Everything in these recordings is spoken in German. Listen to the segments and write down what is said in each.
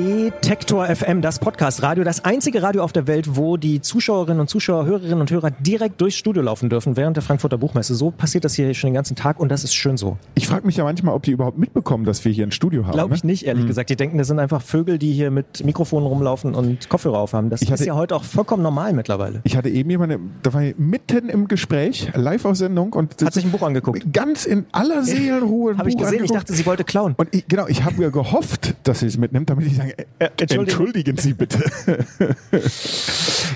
Detektor FM, das Podcast-Radio, das einzige Radio auf der Welt, wo die Zuschauerinnen und Zuschauer, Hörerinnen und Hörer direkt durchs Studio laufen dürfen während der Frankfurter Buchmesse. So passiert das hier schon den ganzen Tag und das ist schön so. Ich frage mich ja manchmal, ob die überhaupt mitbekommen, dass wir hier ein Studio haben. Glaube ich ne? nicht, ehrlich Hm. gesagt. Die denken, das sind einfach Vögel, die hier mit Mikrofonen rumlaufen und Kopfhörer aufhaben. Das Ich hatte- ist ja heute auch vollkommen normal mittlerweile. Ich hatte eben jemanden, da war ich mitten im Gespräch, live auf Sendung und Hat sich ein Buch angeguckt. ganz in aller Seelenruhe Habe ich gesehen, ich angeguckt. dachte, sie wollte klauen. und ich, genau, ich habe mir gehofft, dass sie es mitnimmt, damit ich sage, äh, Entschuldigung. entschuldigen Sie bitte.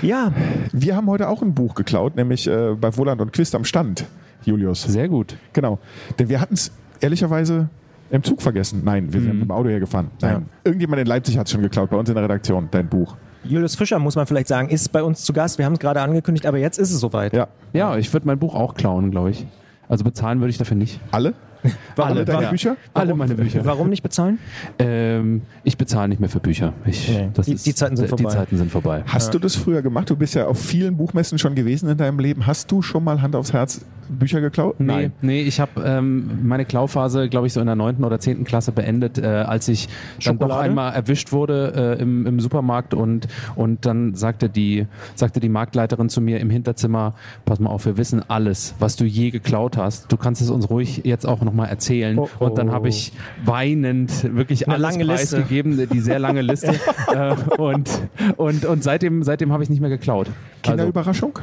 Ja, Wir haben heute auch ein Buch geklaut, nämlich äh, bei Woland und Quist am Stand, Julius. Sehr gut. Genau. Denn wir hatten es ehrlicherweise im Zug vergessen. Nein, wir sind mit dem Auto hergefahren. Nein. Ja. Irgendjemand in Leipzig hat es schon geklaut, bei uns in der Redaktion, dein Buch. Julius Fischer, muss man vielleicht sagen, ist bei uns zu Gast. Wir haben es gerade angekündigt, aber jetzt ist es soweit. Ja. Ja, ich würde mein Buch auch klauen, glaube ich. Also bezahlen würde ich dafür nicht. Alle? Warum, Alle deine ja. Bücher? Alle meine Bücher. warum nicht bezahlen? Ähm, ich bezahle nicht mehr für Bücher. Ich, Nee, das die- ist, die Zeiten sind Die vorbei. Zeiten sind vorbei. Hast du das früher gemacht? Du bist ja auf vielen Buchmessen schon gewesen in deinem Leben. Hast du schon mal Hand aufs Herz Bücher geklaut? Nee, nee, ich habe ähm, meine Klauphase, glaube ich, so in der 9. oder 10. Klasse beendet, äh, als ich dann doch Schokolade? einmal erwischt wurde äh, im, im Supermarkt und, und dann sagte die, sagte die Marktleiterin zu mir im Hinterzimmer, pass mal auf, wir wissen alles, was du je geklaut hast. Du kannst es uns ruhig jetzt auch nochmal erzählen. Oh, oh. Und dann habe ich weinend wirklich Eine alles lange Liste. preisgegeben, die sehr lange Liste. äh, und und, und seitdem, seitdem habe ich nicht mehr geklaut. Also, Kinderüberraschung?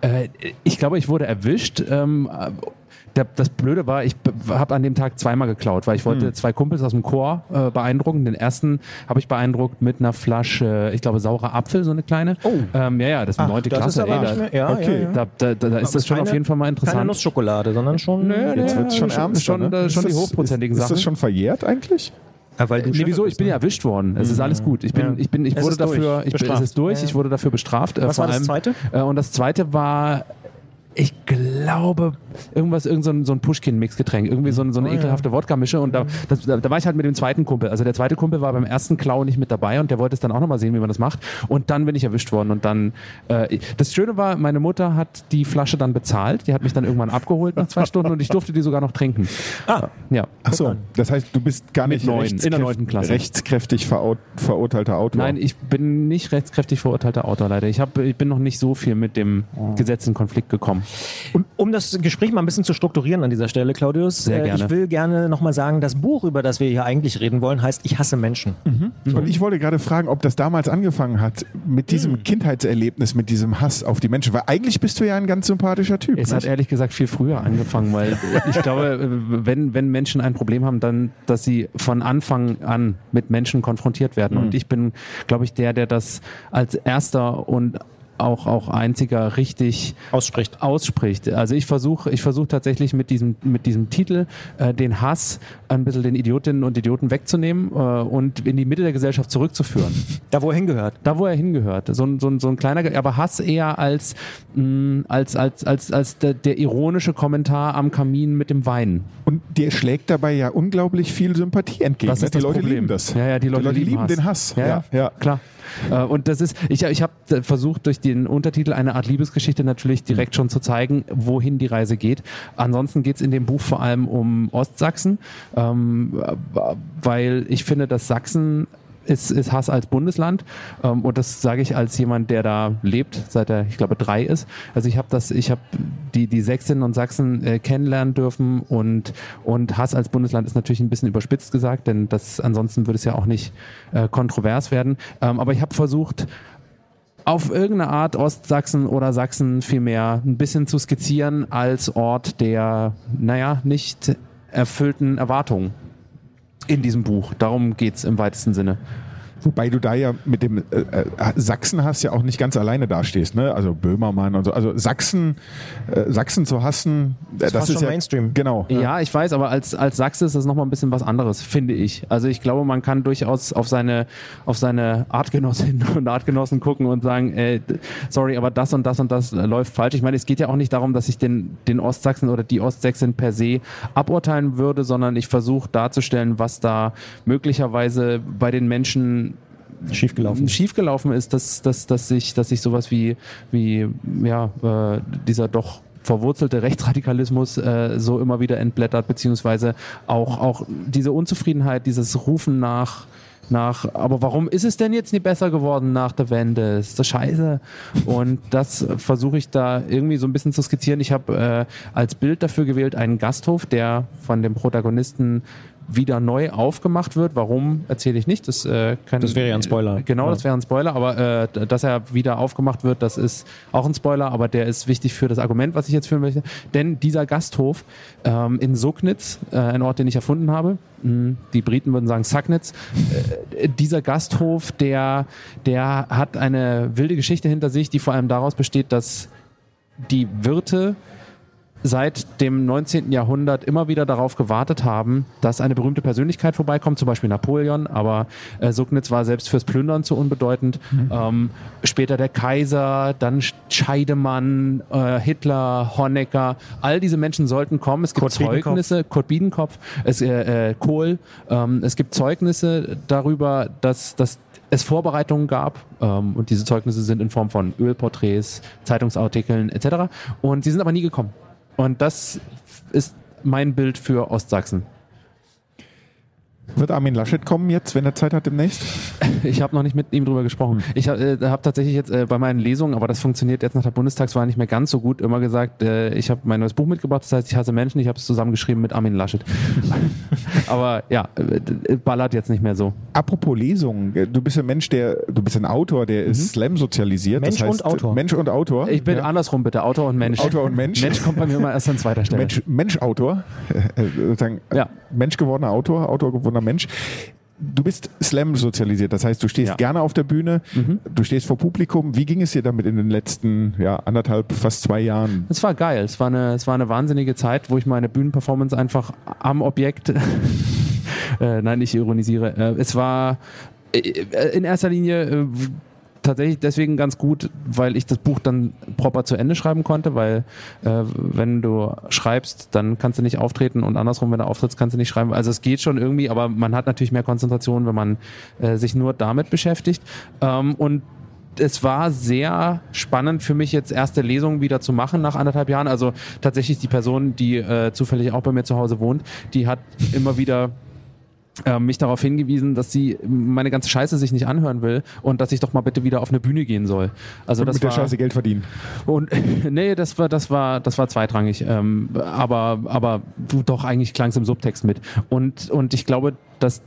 äh, ich glaube, ich wurde erwischt. Ähm, äh, der, das Blöde war, ich habe an dem Tag zweimal geklaut, weil ich wollte Hm. zwei Kumpels aus dem Chor äh, beeindrucken. Den ersten habe ich beeindruckt mit einer Flasche, ich glaube, saurer Apfel, so eine kleine. Oh. Ähm, ja, ja, das ist Ach, neunte Klasse. ist aber ey, da, mehr, ja, okay. ja, ja. da, da, da ist das schon keine- auf jeden Fall mal Keine interessant. Nussschokolade, sondern schon. Jetzt wird es schon schon- ernster. schon, ne? äh, schon Ist die das- hochprozentigen ist, Ist Sachen. das schon verjährt eigentlich? Ja, weil Nee, wieso? Ich bin ne? ja erwischt worden. Es ist alles gut. Ich bin, Ja. ich bin, ich Es wurde ist durch. dafür, ich bin, es ist durch. Ja, ja. Ich wurde dafür bestraft. äh, Was vor war das Zweite? Äh, und das zweite war, ich glaube, irgendwas, irgend so ein, so ein Pushkin-Mixgetränk, irgendwie so, ein, so eine Oh, ja. ekelhafte Wodka-Mische. Und da, das, da, da war ich halt mit dem zweiten Kumpel. Also der zweite Kumpel war beim ersten Klau nicht mit dabei und der wollte es dann auch nochmal sehen, wie man das macht. Und dann bin ich erwischt worden. Und dann, äh, das Schöne war, meine Mutter hat die Flasche dann bezahlt. Die hat mich dann irgendwann abgeholt nach zwei Stunden und ich durfte die sogar noch trinken. Ah, Ja. Ach so, das heißt, du bist gar nicht neun, in der neunten Klasse. rechtskräftig verau verurteilter Autor. Nein, ich bin nicht rechtskräftig verurteilter Autor, leider. Ich, hab, ich bin noch nicht so viel mit dem Oh. Gesetz in Konflikt gekommen. Und um das Gespräch mal ein bisschen zu strukturieren an dieser Stelle, Claudius, Sehr äh, gerne. ich will gerne nochmal sagen, das Buch, über das wir hier eigentlich reden wollen, heißt Ich hasse Menschen. Und ich wollte gerade fragen, ob das damals angefangen hat mit diesem Hm. Kindheitserlebnis, mit diesem Hass auf die Menschen. Weil eigentlich bist du ja ein ganz sympathischer Typ. Es hat nicht? ehrlich gesagt viel früher angefangen, weil ich glaube, wenn, wenn Menschen ein Problem haben, dann, dass sie von Anfang an mit Menschen konfrontiert werden. Und ich bin, glaube ich, der, der das als erster und auch, auch einziger richtig Ausspricht. ausspricht. Also ich versuche ich versuch tatsächlich mit diesem, mit diesem Titel äh, den Hass ein bisschen den Idiotinnen und Idioten wegzunehmen äh, und in die Mitte der Gesellschaft zurückzuführen. Da, wo er hingehört. Da, wo er hingehört. So ein, so ein, so ein kleiner, aber Hass eher als, mh, als, als, als, als der, der ironische Kommentar am Kamin mit dem Wein. Und dir schlägt dabei ja unglaublich viel Sympathie entgegen. Das ne? ist die das Leute Problem. lieben das. Ja, ja, die Leute lieben lieben Hass. den Hass. Ja, ja, ja. klar. Äh, Und das ist, ich, ich habe versucht, durch den Untertitel eine Art Liebesgeschichte natürlich direkt schon zu zeigen, wohin die Reise geht. Ansonsten geht es in dem Buch vor allem um Ostsachsen, ähm, weil ich finde, dass Sachsen ist, ist Hass als Bundesland ähm, und das sage ich als jemand, der da lebt, seit er, ich glaube, drei ist. Also ich habe das, ich habe die, die Sächsinnen und Sachsen äh, kennenlernen dürfen und, und Hass als Bundesland ist natürlich ein bisschen überspitzt gesagt, denn das ansonsten würde es ja auch nicht äh, kontrovers werden. Ähm, aber ich habe versucht, auf irgendeine Art Ostsachsen oder Sachsen vielmehr ein bisschen zu skizzieren als Ort der, naja, nicht erfüllten Erwartungen in diesem Buch. Darum geht's im weitesten Sinne. Wobei du da ja mit dem äh, äh, Sachsen hast ja auch nicht ganz alleine dastehst, ne? Also Böhmermann und so. Also Sachsen, äh, Sachsen zu hassen, äh, das, fast ist schon ja Mainstream. Genau. Ja, ich weiß, aber als, als Sachse ist das nochmal ein bisschen was anderes, finde ich. Also ich glaube, man kann durchaus auf seine, auf seine Artgenossinnen und Artgenossen gucken und sagen, äh, sorry, aber das und das und das läuft falsch. Ich meine, es geht ja auch nicht darum, dass ich den, den Ostsachsen oder die Ostsächsin per se aburteilen würde, sondern ich versuche darzustellen, was da möglicherweise bei den Menschen Schiefgelaufen. schiefgelaufen ist, dass, dass, dass, sich, dass sich sowas wie, wie ja, äh, dieser doch verwurzelte Rechtsradikalismus äh, so immer wieder entblättert, beziehungsweise auch, auch diese Unzufriedenheit, dieses Rufen nach nach, aber warum ist es denn jetzt nicht besser geworden nach der Wende? Ist das scheiße? Und das versuche ich da irgendwie so ein bisschen zu skizzieren. Ich habe äh, als Bild dafür gewählt einen Gasthof, der von dem Protagonisten wieder neu aufgemacht wird. Warum erzähle ich nicht? Das, äh, kann, Das wäre ja ein Spoiler. Genau, Ja. das wäre ein Spoiler, aber äh, dass er wieder aufgemacht wird, das ist auch ein Spoiler, aber der ist wichtig für das Argument, was ich jetzt führen möchte. Denn dieser Gasthof ähm, in Sugnitz, äh, ein Ort, den ich erfunden habe, mh, die Briten würden sagen Sagnitz, äh, dieser Gasthof, der, der hat eine wilde Geschichte hinter sich, die vor allem daraus besteht, dass die Wirte seit dem 19. Jahrhundert immer wieder darauf gewartet haben, dass eine berühmte Persönlichkeit vorbeikommt, zum Beispiel Napoleon, aber äh, Sugnitz war selbst fürs Plündern zu unbedeutend. Ähm, später der Kaiser, dann Sch- Scheidemann, äh, Hitler, Honecker, all diese Menschen sollten kommen. Es gibt Kurt Biedenkopf. Zeugnisse, Kurt Biedenkopf, es, äh, äh, Kohl, ähm, es gibt Zeugnisse darüber, dass, dass es Vorbereitungen gab ähm, und diese Zeugnisse sind in Form von Ölporträts, Zeitungsartikeln etc. Und sie sind aber nie gekommen. Und das ist mein Bild für Ostsachsen. Wird Armin Laschet kommen jetzt, wenn er Zeit hat demnächst? Ich habe noch nicht mit ihm drüber gesprochen. Ich habe äh, hab tatsächlich jetzt äh, bei meinen Lesungen, aber das funktioniert jetzt nach der Bundestagswahl nicht mehr ganz so gut, immer gesagt, äh, ich habe mein neues Buch mitgebracht, das heißt, ich hasse Menschen, ich habe es zusammengeschrieben mit Armin Laschet. aber ja, äh, ballert jetzt nicht mehr so. Apropos Lesungen, du bist ein Mensch, der, du bist ein Autor, der ist Slam sozialisiert. Mensch das heißt, und Autor. Mensch und Autor. Ich bin ja. andersrum bitte, Autor und Mensch. Autor und Mensch. Mensch kommt bei mir immer erst an zweiter Stelle. Mensch, Mensch-Autor, äh, sozusagen Ja. Mensch gewordener Autor, Autor gewordener Mensch. Du bist Slam sozialisiert, das heißt, du stehst Ja. gerne auf der Bühne, du stehst vor Publikum. Wie ging es dir damit in den letzten ja, anderthalb, fast zwei Jahren? Es war geil. Es war eine, es war eine wahnsinnige Zeit, wo ich meine Bühnenperformance einfach am Objekt. äh, nein, ich ironisiere. Äh, es war äh, in erster Linie äh, tatsächlich deswegen ganz gut, weil ich das Buch dann proper zu Ende schreiben konnte, weil äh, wenn du schreibst, dann kannst du nicht auftreten und andersrum, wenn du auftrittst, kannst du nicht schreiben. Also es geht schon irgendwie, aber man hat natürlich mehr Konzentration, wenn man äh, sich nur damit beschäftigt. Ähm, und es war sehr spannend für mich jetzt erste Lesungen wieder zu machen nach anderthalb Jahren. Also tatsächlich die Person, die äh, zufällig auch bei mir zu Hause wohnt, die hat immer wieder äh, mich darauf hingewiesen, dass sie meine ganze Scheiße sich nicht anhören will und dass ich doch mal bitte wieder auf eine Bühne gehen soll. Also Und das mit der war, Scheiße Geld verdienen. und nee, das war, das war, das war zweitrangig. Ähm, aber, aber du doch eigentlich klang es im Subtext mit. Und, und ich glaube, dass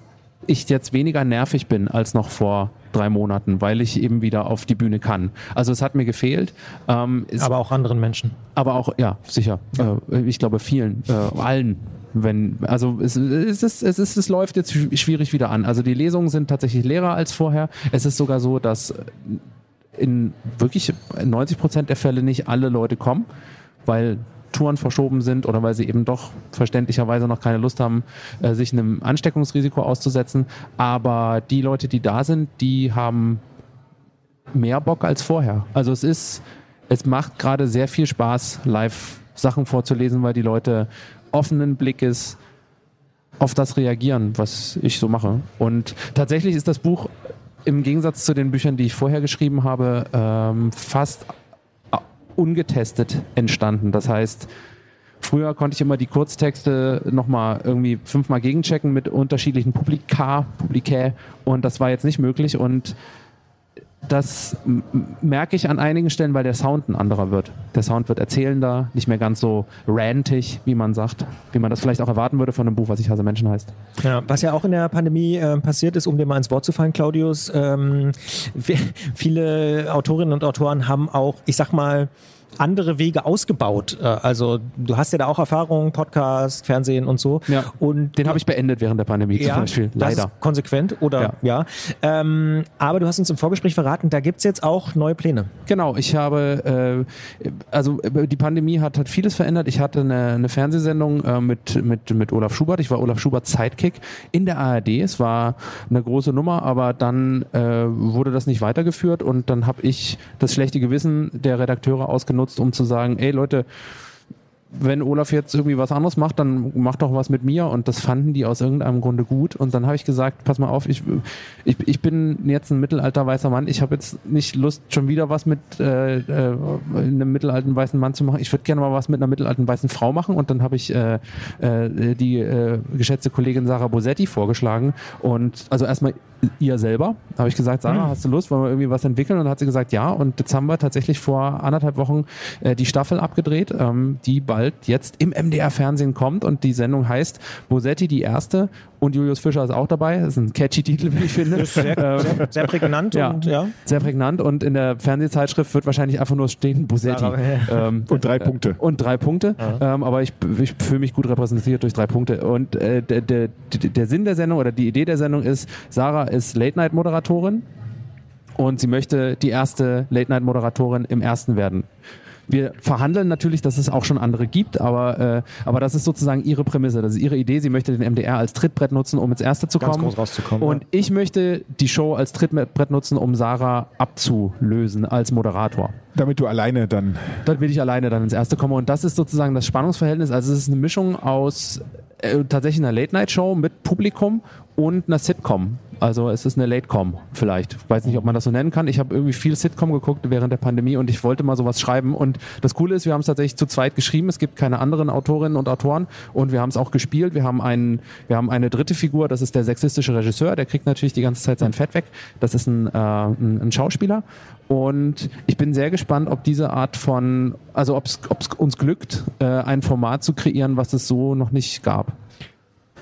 ich jetzt weniger nervig bin als noch vor drei Monaten, weil ich eben wieder auf die Bühne kann. Also es hat mir gefehlt. Ähm, Aber auch anderen Menschen. aber auch, ja, sicher. Äh, ich glaube vielen, äh, allen. Wenn, also es, es, ist, es, ist, es läuft jetzt schw- schwierig wieder an. Also die Lesungen sind tatsächlich leerer als vorher. Es ist sogar so, dass in wirklich 90 Prozent der Fälle nicht alle Leute kommen, weil Touren verschoben sind oder weil sie eben doch verständlicherweise noch keine Lust haben, äh, sich einem Ansteckungsrisiko auszusetzen. Aber die Leute, die da sind, die haben mehr Bock als vorher. Also es ist, es macht gerade sehr viel Spaß, live Sachen vorzulesen, weil die Leute offenen Blickes auf das reagieren, was ich so mache. Und tatsächlich ist das Buch im Gegensatz zu den Büchern, die ich vorher geschrieben habe, ähm, fast äh, ungetestet entstanden. Das heißt, früher konnte ich immer die Kurztexte nochmal irgendwie fünfmal gegenchecken mit unterschiedlichen Publika, Publikä und das war jetzt nicht möglich und das merke ich an einigen Stellen, weil der Sound ein anderer wird. Der Sound wird erzählender, nicht mehr ganz so rantig, wie man sagt, wie man das vielleicht auch erwarten würde von einem Buch, was ich hasse Menschen heißt. Ja, was ja auch in der Pandemie äh, passiert ist, um dir mal ins Wort zu fallen, Claudius, ähm, vi- viele Autorinnen und Autoren haben auch, ich sag mal, andere Wege ausgebaut. Äh, Also du hast ja da auch Erfahrungen, Podcast, Fernsehen und so. Ja. Und Den habe ich beendet während der Pandemie zum Beispiel, leider. konsequent oder ja. Ähm, aber du hast uns im Vorgespräch verraten, da gibt's jetzt auch neue Pläne. Genau, ich habe, äh, also äh, die Pandemie hat, hat vieles verändert. Ich hatte eine, eine Fernsehsendung äh, mit, mit, mit Olaf Schubert. Ich war Olaf Schubert Sidekick in der ARD. Es war eine große Nummer, aber dann äh, wurde das nicht weitergeführt und dann habe ich das schlechte Gewissen der Redakteure ausgenutzt, um zu sagen, ey Leute, wenn Olaf jetzt irgendwie was anderes macht, dann mach doch was mit mir. Und das fanden die aus irgendeinem Grunde gut. Und dann habe ich gesagt, pass mal auf, ich, ich, ich bin jetzt ein mittelalter weißer Mann, ich habe jetzt nicht Lust, schon wieder was mit äh, äh, einem mittelalten weißen Mann zu machen, ich würde gerne mal was mit einer mittelalten weißen Frau machen. Und dann habe ich äh, äh, die äh, geschätzte Kollegin Sarah Bosetti vorgeschlagen. Und also erstmal ihr selber, habe ich gesagt, Sarah, hast du Lust, wollen wir irgendwie was entwickeln? Und dann hat sie gesagt, ja. Und jetzt haben wir tatsächlich vor anderthalb Wochen äh, die Staffel abgedreht, ähm, die bald jetzt im MDR-Fernsehen kommt und die Sendung heißt Bosetti die Erste und Julius Fischer ist auch dabei. Das ist ein catchy Titel, wie ich finde. Sehr, Ähm, sehr, sehr prägnant ja, und ja. sehr prägnant und in der Fernsehzeitschrift wird wahrscheinlich einfach nur stehen Bosetti. Ähm, Und drei Punkte. und drei Punkte, ähm, aber ich, ich fühle mich gut repräsentiert durch drei Punkte. Und äh, der, der, der Sinn der Sendung oder die Idee der Sendung ist, Sarah ist Late-Night-Moderatorin und sie möchte die erste Late-Night-Moderatorin im ersten werden. Wir verhandeln natürlich, dass es auch schon andere gibt, aber, äh, aber das ist sozusagen ihre Prämisse, das ist ihre Idee. Sie möchte den MDR als Trittbrett nutzen, um ins Erste zu Ganz kommen. groß rauszukommen, Und ja. ich möchte die Show als Trittbrett nutzen, um Sarah abzulösen als Moderator. Damit du alleine dann. Will ich alleine dann ins Erste kommen. Und das ist sozusagen das Spannungsverhältnis. Also es ist eine Mischung aus äh, tatsächlich einer Late-Night-Show mit Publikum und einer Sitcom. Also es ist eine Late-Com vielleicht. Ich weiß nicht, ob man das so nennen kann. Ich habe irgendwie viel Sitcom geguckt während der Pandemie und ich wollte mal sowas schreiben. Und das Coole ist, wir haben es tatsächlich zu zweit geschrieben. Es gibt keine anderen Autorinnen und Autoren und wir haben es auch gespielt. Wir haben, einen, wir haben eine dritte Figur, das ist der sexistische Regisseur. Der kriegt natürlich die ganze Zeit sein Fett weg. Das ist ein, äh, ein, ein Schauspieler. Und ich bin sehr gespannt, ob diese Art von, also ob es uns glückt, äh, ein Format zu kreieren, was es so noch nicht gab.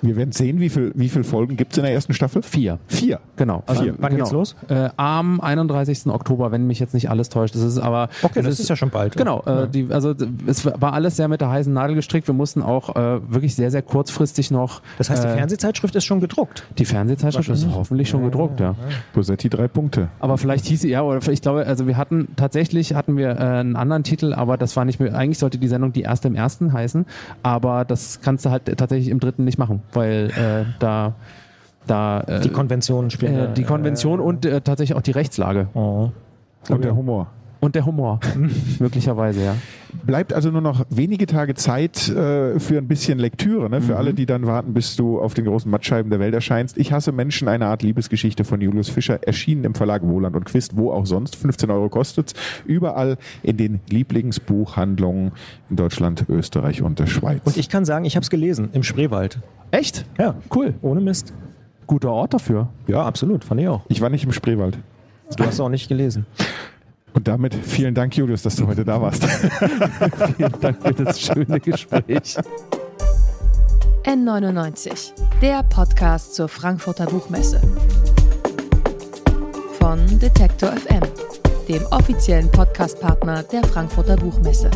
Wir werden sehen, wie viel, wie viele Folgen gibt es in der ersten Staffel? Vier. Vier. Genau. Also, Vier. wann genau. geht's los? Äh, am 31. Oktober, wenn mich jetzt nicht alles täuscht. Das ist aber. Okay, das ist ja schon bald. Genau. Äh, die, also es war alles sehr mit der heißen Nadel gestrickt. Wir mussten auch äh, wirklich sehr, sehr kurzfristig noch. Das heißt, die äh, Fernsehzeitschrift ist schon gedruckt. die Fernsehzeitschrift ist hoffentlich schon gedruckt, ja. Bosetti drei Punkte. Aber vielleicht hieß sie, ja, oder ich glaube, also wir hatten tatsächlich hatten wir äh, einen anderen Titel, aber das war nicht mehr, eigentlich sollte die Sendung die erste im ersten heißen, aber das kannst du halt tatsächlich im dritten nicht machen, weil äh, da da äh, Die Konventionen spielen. äh, die Konvention und äh, tatsächlich auch die Rechtslage Oh. Und der Humor. Und der Humor möglicherweise, ja. Bleibt also nur noch wenige Tage Zeit äh, für ein bisschen Lektüre, ne? für alle, die dann warten, bis du auf den großen Mattscheiben der Welt erscheinst. Ich hasse Menschen, eine Art Liebesgeschichte von Julius Fischer, erschienen im Verlag Wohland und Quist, wo auch sonst. 15 Euro kostet's. Überall in den Lieblingsbuchhandlungen in Deutschland, Österreich und der Schweiz. Und ich kann sagen, ich habe es gelesen im Spreewald. Echt? Ja, Cool. ohne Mist. Guter Ort dafür. Ja, absolut, fand ich auch. ich war nicht im Spreewald. Du hast auch nicht gelesen. Und damit vielen Dank, Julius, dass du heute da warst. Vielen Dank für das schöne Gespräch. N99, der Podcast zur Frankfurter Buchmesse. Von Detektor FM, dem offiziellen Podcastpartner der Frankfurter Buchmesse.